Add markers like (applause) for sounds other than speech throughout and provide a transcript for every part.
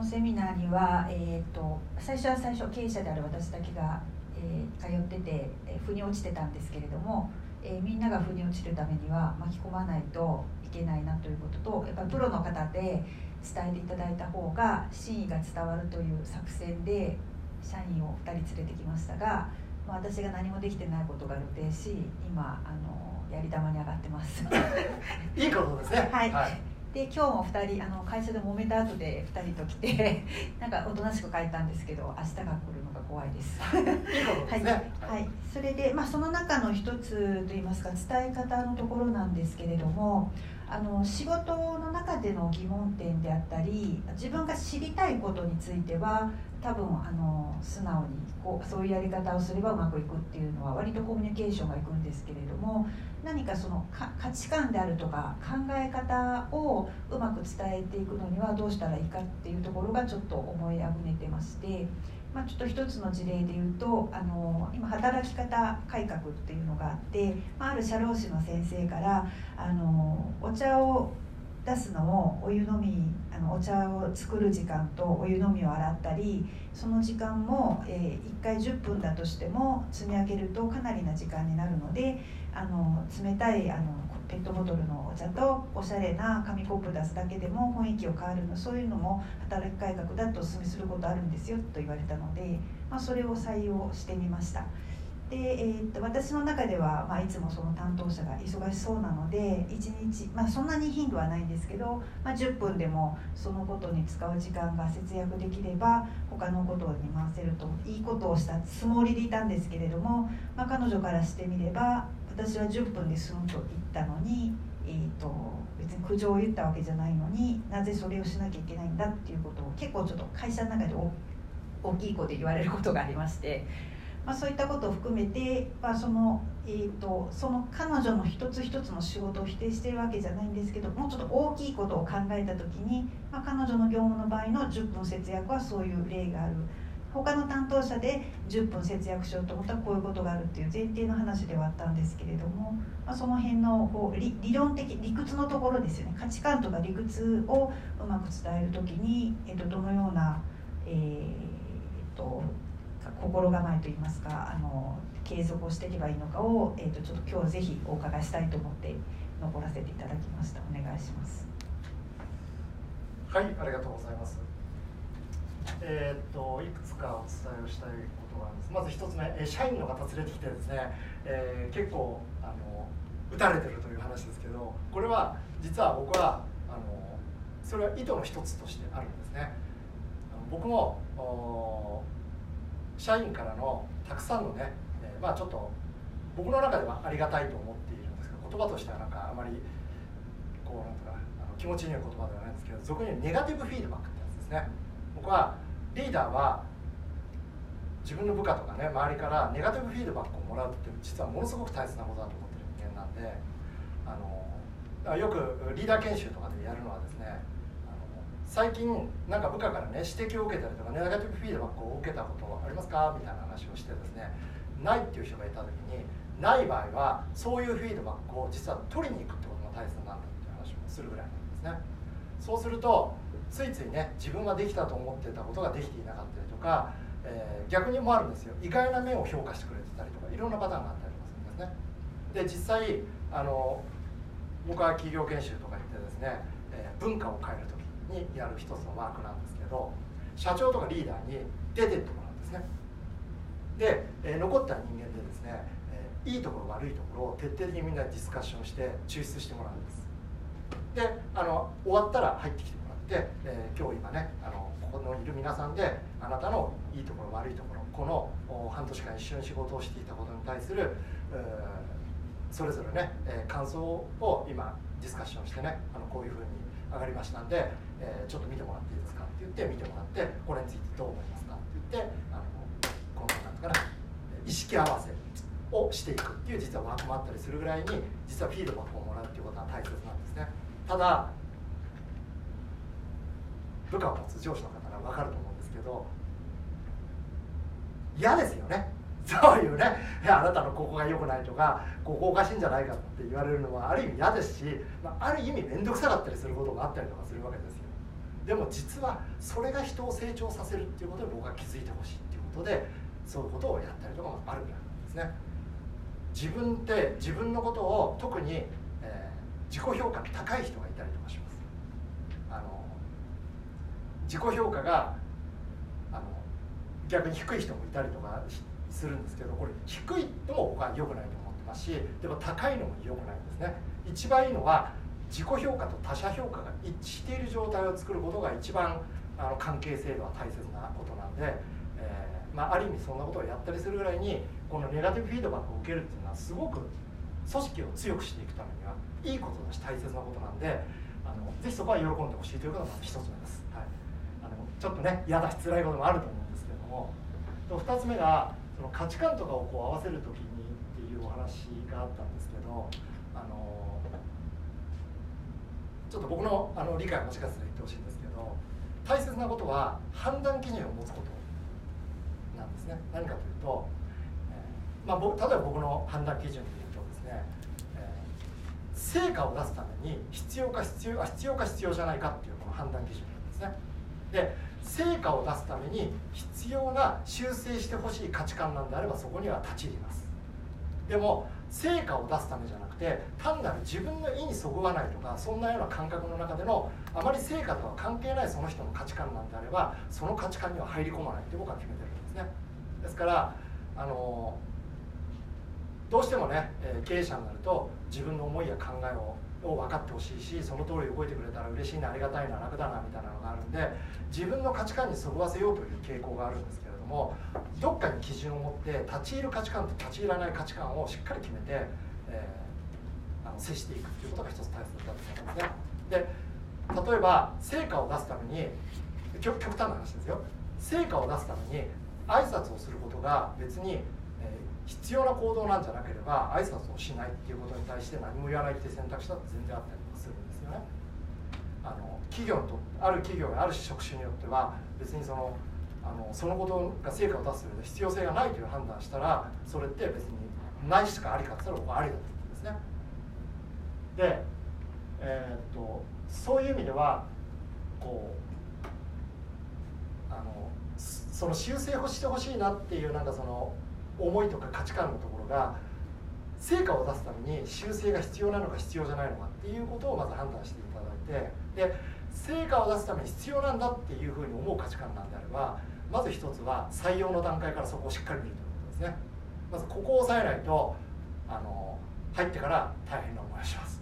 のセミナーには、えーと、最初は最初経営者である私だけが、えー、通ってて、えー、腑に落ちてたんですけれども、えー、みんなが腑に落ちるためには巻き込まないといけないなということとやっぱりプロの方で伝えていただいた方が真意が伝わるという作戦で社員を2人連れてきましたがまあ、私が何もできてないことが露呈し今あのやり玉に上がってます。(laughs) いいことですね。はい、はい、で今日も2人あの会社で揉めた後で2人と来て (laughs) なんかおとなしく帰ったんですけど明日が来るのが怖いです。はい、はい、それで、まあ、その中の一つといいますか伝え方のところなんですけれどもあの仕事の中での疑問点であったり自分が知りたいことについては多分あの素直にこうそういうやり方をすればうまくいくっていうのは割とコミュニケーションがいくんですけれども何かその価値観であるとか考え方をうまく伝えていくのにはどうしたらいいかっていうところがちょっと思いあぐねてまして。まあ、ちょっと一つの事例で言うとあの今働き方改革っていうのがあって、まあ、ある社労士の先生からあのお茶を出すのをお湯飲みあのお茶を作る時間とお湯飲みを洗ったりその時間も、えー、1回10分だとしても積み上げるとかなりな時間になるのであの冷たいあのペットボトルのお茶とおしゃれな紙コップ出すだけでも雰囲気を変わるのそういうのも働き改革だとお勧めすることあるんですよと言われたので、まあ、それを採用してみました。で、えー、っと私の中では、まあ、いつもその担当者が忙しそうなので1日、まあ、そんなに頻度はないんですけど、まあ、10分でもそのことに使う時間が節約できれば他のことに回せるといいことをしたつもりでいたんですけれども、まあ、彼女からしてみれば私は10分で済むと言ったのに、えーと、と別に苦情を言ったわけじゃないのになぜそれをしなきゃいけないんだっていうことを結構ちょっと会社の中で大きい声で言われることがありまして。まあ、そういったことを含めて、まあ、そのえーと、その彼女の一つ一つの仕事を否定してるわけじゃないんですけどもうちょっと大きいことを考えた時に、まあ、彼女の業務の場合の10分節約はそういう例がある。他の担当者で10分節約しようと思ったらこういうことがあるっていう前提の話ではあったんですけれども、まあ、その辺のこう理理論的理屈のところですよね。価値観とか理屈をうまく伝える時に、えーと、どのような、えーと心構えといいますかあの継続をしていけばいいのかを、えーと、ちょっと今日ぜひお伺いしたいと思って残らせていただきました。お願いします。はいありがとうございます。えー、っといくつかお伝えをしたいことがあります。まず一つ目、え社員の方連れてきてですね、えー、結構あの打たれてるという話ですけどこれは実は僕はあのそれは意図の一つとしてあるんですね。僕も社員からのたくさんのね、えー、まあちょっと僕の中ではありがたいと思っているんですけど言葉としてはなんかあまりこうなんとかあの気持ちのいい言葉ではないんですけど俗に言うネガティブフィードバックってやつですね。僕はリーダーは自分の部下とかね周りからネガティブフィードバックをもらうって実はものすごく大切なことだと思ってる人間なんであのよくリーダー研修とかでやるのはですね最近なんか部下からね指摘を受けたりとかネガティブフィードバックを受けたことありますか？みたいな話をしてですねないっていう人がいた時にない場合はそういうフィードバックを実は取りに行くってことが大切なんだっていう話をするぐらいなんですね。そうするとついついね自分ができたと思ってたことができていなかったりとか、えー、逆にもあるんですよ。意外な面を評価してくれてたりとかいろんなパターンがあったりもするんですね。で実際あの僕は企業研修とか行ってですね、えー、文化を変えるとにやる一つのマークなんですけど社長とかリーダーに出てってもらうんですね。で、えー、残った人間でですね、えー、いいところ悪いところを徹底的にみんなディスカッションして抽出してもらうんです。であの終わったら入ってきてもらって、えー、今日今ねあのここのいる皆さんであなたのいいところ悪いところこの半年間一緒に仕事をしていたことに対するそれぞれね、え感想を今ディスカッションしてねあのこういうふうに上がりましたんで、えちょっと見てもらっていいですかって言って見てもらってこれについてどう思いますかって言ってあのこのなんかな意識合わせをしていくっていう実はワークもあったりするぐらいに実はフィードバックをもらうっていうことは大切なんですね。ただ部下を持つ上司の方が分かると思うんですけど嫌ですよね。そういうねあなたのここが良くないとかここおかしいんじゃないかって言われるのはある意味嫌ですし、まあ、ある意味面倒くさかったりすることがあったりとかするわけですよ。でも実はそれが人を成長させるっていうことで僕は気づいてほしいっていうことでそういうことをやったりとかもあるぐらいなんですね。自分って自分のことを特に、えー、自己評価高い人がいたりとかします。あの自己評価があの逆に低い人もいたりとかするんですけどこれ低いのも僕は良くないと思ってますしでも高いのも良くないんですね。一番いいのは自己評価と他者評価が一致している状態を作ることが一番あの関係性では大切なことなんで、えー、まあ、ある意味そんなことをやったりするぐらいにこのネガティブフィードバックを受けるっていうのはすごく組織を強くしていくためにはいいことだし大切なことなんであのぜひそこは喜んでほしいということがまず一つ目です、はい、あのちょっとね嫌だし辛いこともあると思うんですけれども2つ目がその価値観とかをこう合わせる時にっていうお話があったんですけどあのちょっと僕のあの理解をもしかしたら言ってほしいんですけど大切なことは判断基準を持つことなんですね。何かというと、えー、まあ、僕例えば僕の判断基準で言うとですね、えー、成果を出すために必要か必要あ必要か必要じゃないかっていうこの判断基準なんですね。で成果を出すために必要な修正してほしい価値観なんであればそこには立ち入ります。でも成果を出すためじゃなくて単なる自分の意にそぐわないとかそんなような感覚の中でのあまり成果とは関係ないその人の価値観なんであればその価値観には入り込まないって僕は決めてるんですね。ですからあのどうしてもね経営者になると自分の思いや考えをを分かってほしいしその通り動いてくれたら嬉しいなありがたいな楽だなみたいなのがあるんで自分の価値観にそぐわせようという傾向があるんですけれどもどっかに基準を持って立ち入る価値観と立ち入らない価値観をしっかり決めて、えー、あの接していくっていうことが一つ大切だと思いますね。で例えば成果を出すために極極端な話ですよ成果を出すために挨拶をすることが別に必要な行動なんじゃなければ挨拶をしないっていうことに対して何も言わないって選択肢だって全然あったりするんですよね。あの企業とある企業やある職種によっては別にそのあのそのことが成果を出す上で必要性がないという判断したらそれって別にないしかありかって言ったら僕はありだと思うんですね。で、えー、っとそういう意味ではこうあのその修正をしてほしいなっていうなんかその思いとか価値観のところが成果を出すために修正が必要なのか必要じゃないのかっていうことをまず判断していただいてで成果を出すために必要なんだっていうふうに思う価値観なんであればまず一つは採用の段階からそこをしっかり見るということですね。まずここを押さえないとあの入ってから大変な思いをします。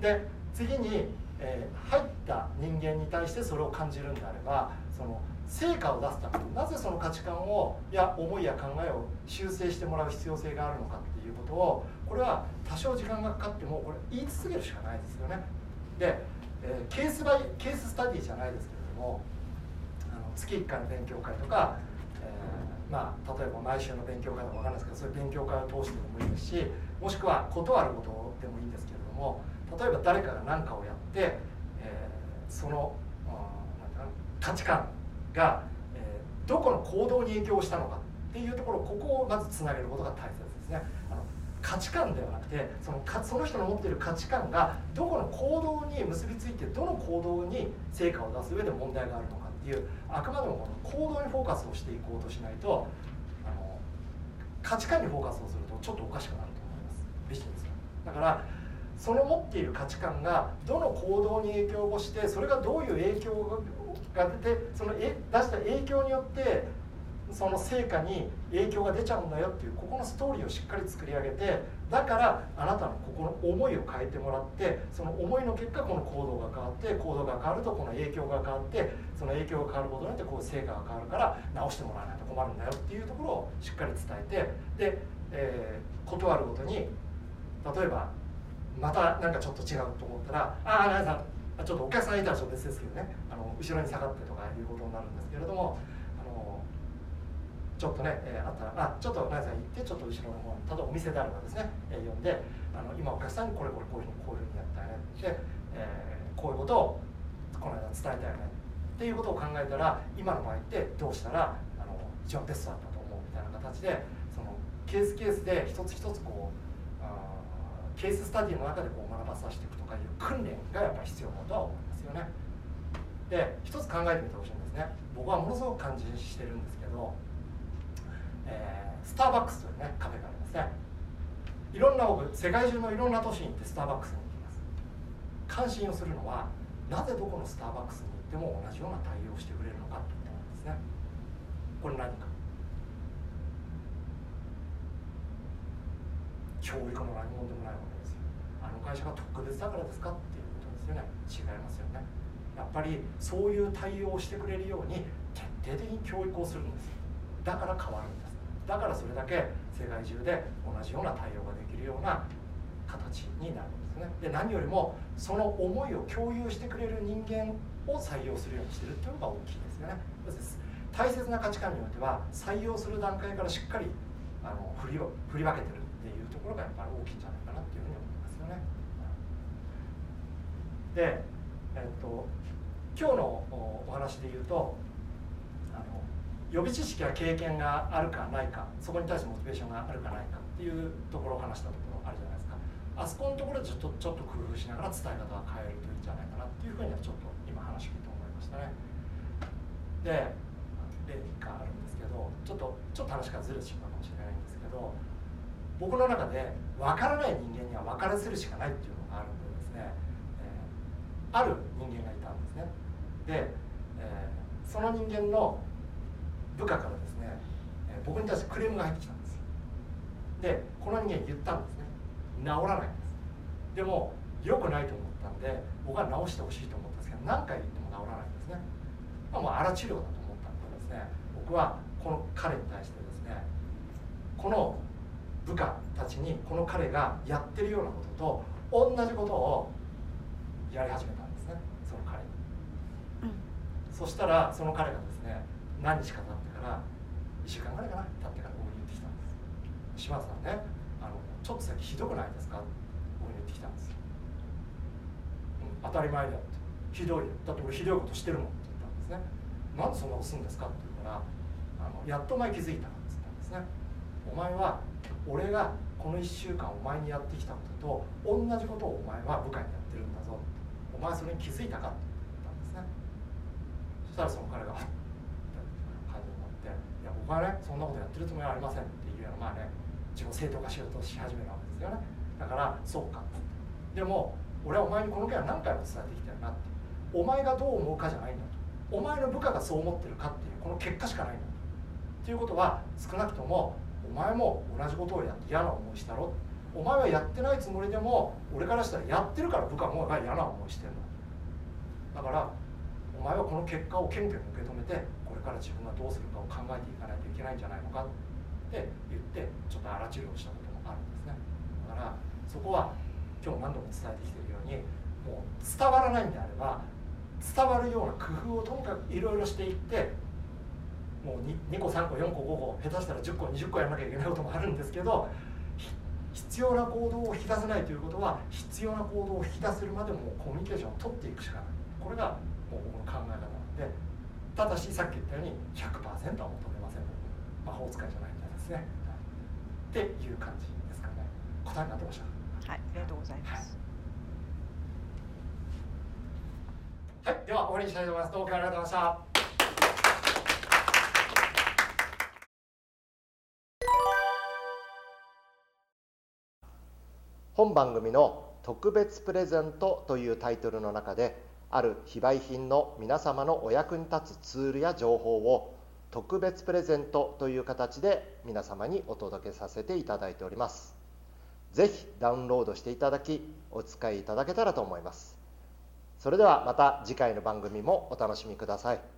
で次に、えー、入った人間に対してそれを感じるんであればその成果を出すためなぜその価値観をいや思いや考えを修正してもらう必要性があるのかっていうことをこれは多少時間がかかってもこれ言い続けるしかないですよね。で、えー、ケースバイケーススタディじゃないですけれどもあの月1回の勉強会とか、えー、まあ、例えば毎週の勉強会とか分かんないですけどそういう勉強会を通してでもいいですしもしくは断ることでもいいんですけれども例えば誰かが何かをやって、えー、その、うん、価値観が、えー、どこの行動に影響したのかっていうところここをまずつなげることが大切ですね。あの価値観ではなくてそのかその人の持っている価値観がどこの行動に結びついてどの行動に成果を出す上で問題があるのかっていうあくまでもこの行動にフォーカスをしていこうとしないとあの価値観にフォーカスをするとちょっとおかしくなると思います。ビジネスだからその持っている価値観がどの行動に影響をしてそれがどういう影響が出てそのえ出した影響によってその成果に影響が出ちゃうんだよっていうここのストーリーをしっかり作り上げてだからあなたのここの思いを変えてもらってその思いの結果この行動が変わって行動が変わるとこの影響が変わってその影響が変わることによってこう成果が変わるから直してもらわないと困るんだよっていうところをしっかり伝えてで、えー、断るごとに例えばまたなんかちょっと違うと思ったら「ああさんちょっとお客さんいたらちょっと別ですけどね。あの後ろに下がってとかいうことになるんですけれどもあのちょっとね、えー、あったら「あちょっとナイさん行ってちょっと後ろの方に例えばお店であればですね、えー、呼んであの今お客さんにこれこれこういうふうにこういうふうにやったよねで、えー、こういうことをこの間伝えたよねっていうことを考えたら今の場合ってどうしたらあの一番ベストだったと思うみたいな形でそのケースケースで一つ一つこうケーススタディの中でこう学ばさせていくとかいう訓練がやっぱ必要だとは思いますよね。で一つ考えてみてほしいんですね。僕はものすごく感じしてるんですけど、えー、スターバックスというねカフェがありますね。いろんな僕世界中のいろんな都市に行ってスターバックスに行きます。関心をするのはなぜどこのスターバックスに行っても同じような対応をしてくれるのかということなんですね。これ何か。教育も何もでもないわけですよ。あの会社が特別だからですかっていうことですよね。違いますよね。やっぱりそういう対応をしてくれるように徹底的に教育をするんです。だから変わるんです。だからそれだけ世界中で同じような対応ができるような形になるんですね。で何よりもその思いを共有してくれる人間を採用するようにしてるっていうのが大きいですよね。大切な価値観においては採用する段階からしっかりあの振りを振り分けてる。っていうところがやっぱり大きいんじゃないかなっていうふうに思いますよね。で、えっと、今日のお話で言うとあの予備知識や経験があるかないかそこに対してモチベーションがあるかないかっていうところを話したところあるじゃないですか。あそこのところでちょっとちょっと工夫しながら伝え方を変えるといいんじゃないかなっていうふうにはちょっと今話聞いて思いましたね。で例があるんですけどちょっとちょっと話がずれてしまうかもしれないんですけど僕の中で分からない人間には分からせるしかないっていうのがあるんでですね、えー、ある人間がいたんですね。で、えー、その人間の部下からですね、えー、僕に対してクレームが入ってきたんですでこの人間言ったんですね。治らないんです。でも良くないと思ったんで僕は治してほしいと思ったんですけど何回言っても治らないんですね、まあ、もう荒治療だと思ったんでですね。僕はこの彼に対してですねこの部下たちにこの彼がやってるようなことと同じことをやり始めたんですね。その彼に、うん、そしたらその彼がですね何日か経ってから1週間ぐらいかな経ってから僕に言ってきたんです。島津さんねあのちょっと先ひどくないですか？僕に言ってきたんです、うん、当たり前だって。ひどいだって俺ひどいことしてるもんって言ったんですね。なんでそんなことするんですかって言うからあのやっとお前気づいたって言ったんですねお前は俺がこの1週間お前にやってきたことと同じことをお前は部下にやってるんだぞ。お前それに気づいたかって言ったんですね。そしたらその彼が「いな感じになって「いや僕はねそんなことやってるつもりはありません」っていうようなまあね自己正当化しようとし始めるわけですよね。だからそうか。でも俺はお前にこの件は何回も伝えてきたよなって。お前がどう思うかじゃないんだと。お前の部下がそう思ってるかっていうこの結果しかないんだと。っていうことは少なくとも前も同じことをやって嫌な思いしたろ。お前はやってないつもりでも俺からしたらやってるから部下もが嫌な思いしてるの。だからお前はこの結果を謙虚に受け止めてこれから自分がどうするかを考えていかないといけないんじゃないのかって言ってちょっと荒治療したこともあるんですね。だからそこは今日何度も伝えてきてるようにもう伝わらないんであれば伝わるような工夫をとにかくいろいろしていってもう 2, 2個3個4個5個下手したら10個20個やらなきゃいけないこともあるんですけど必要な行動を引き出せないということは必要な行動を引き出せるまでもコミュニケーションを取っていくしかない。これがもう僕の考え方なのでただしさっき言ったように100%は求めません魔法使いじゃないんですね、っていう感じですかね。答えになってました。はいありがとうございます、はい、はい、では終わりにしたいと思います。どうもありがとうございました本番組の「特別プレゼント」というタイトルの中である非売品の皆様のお役に立つツールや情報を特別プレゼントという形で皆様にお届けさせていただいております。是非ダウンロードしていただきお使いいただけたらと思います。それではまた次回の番組もお楽しみください。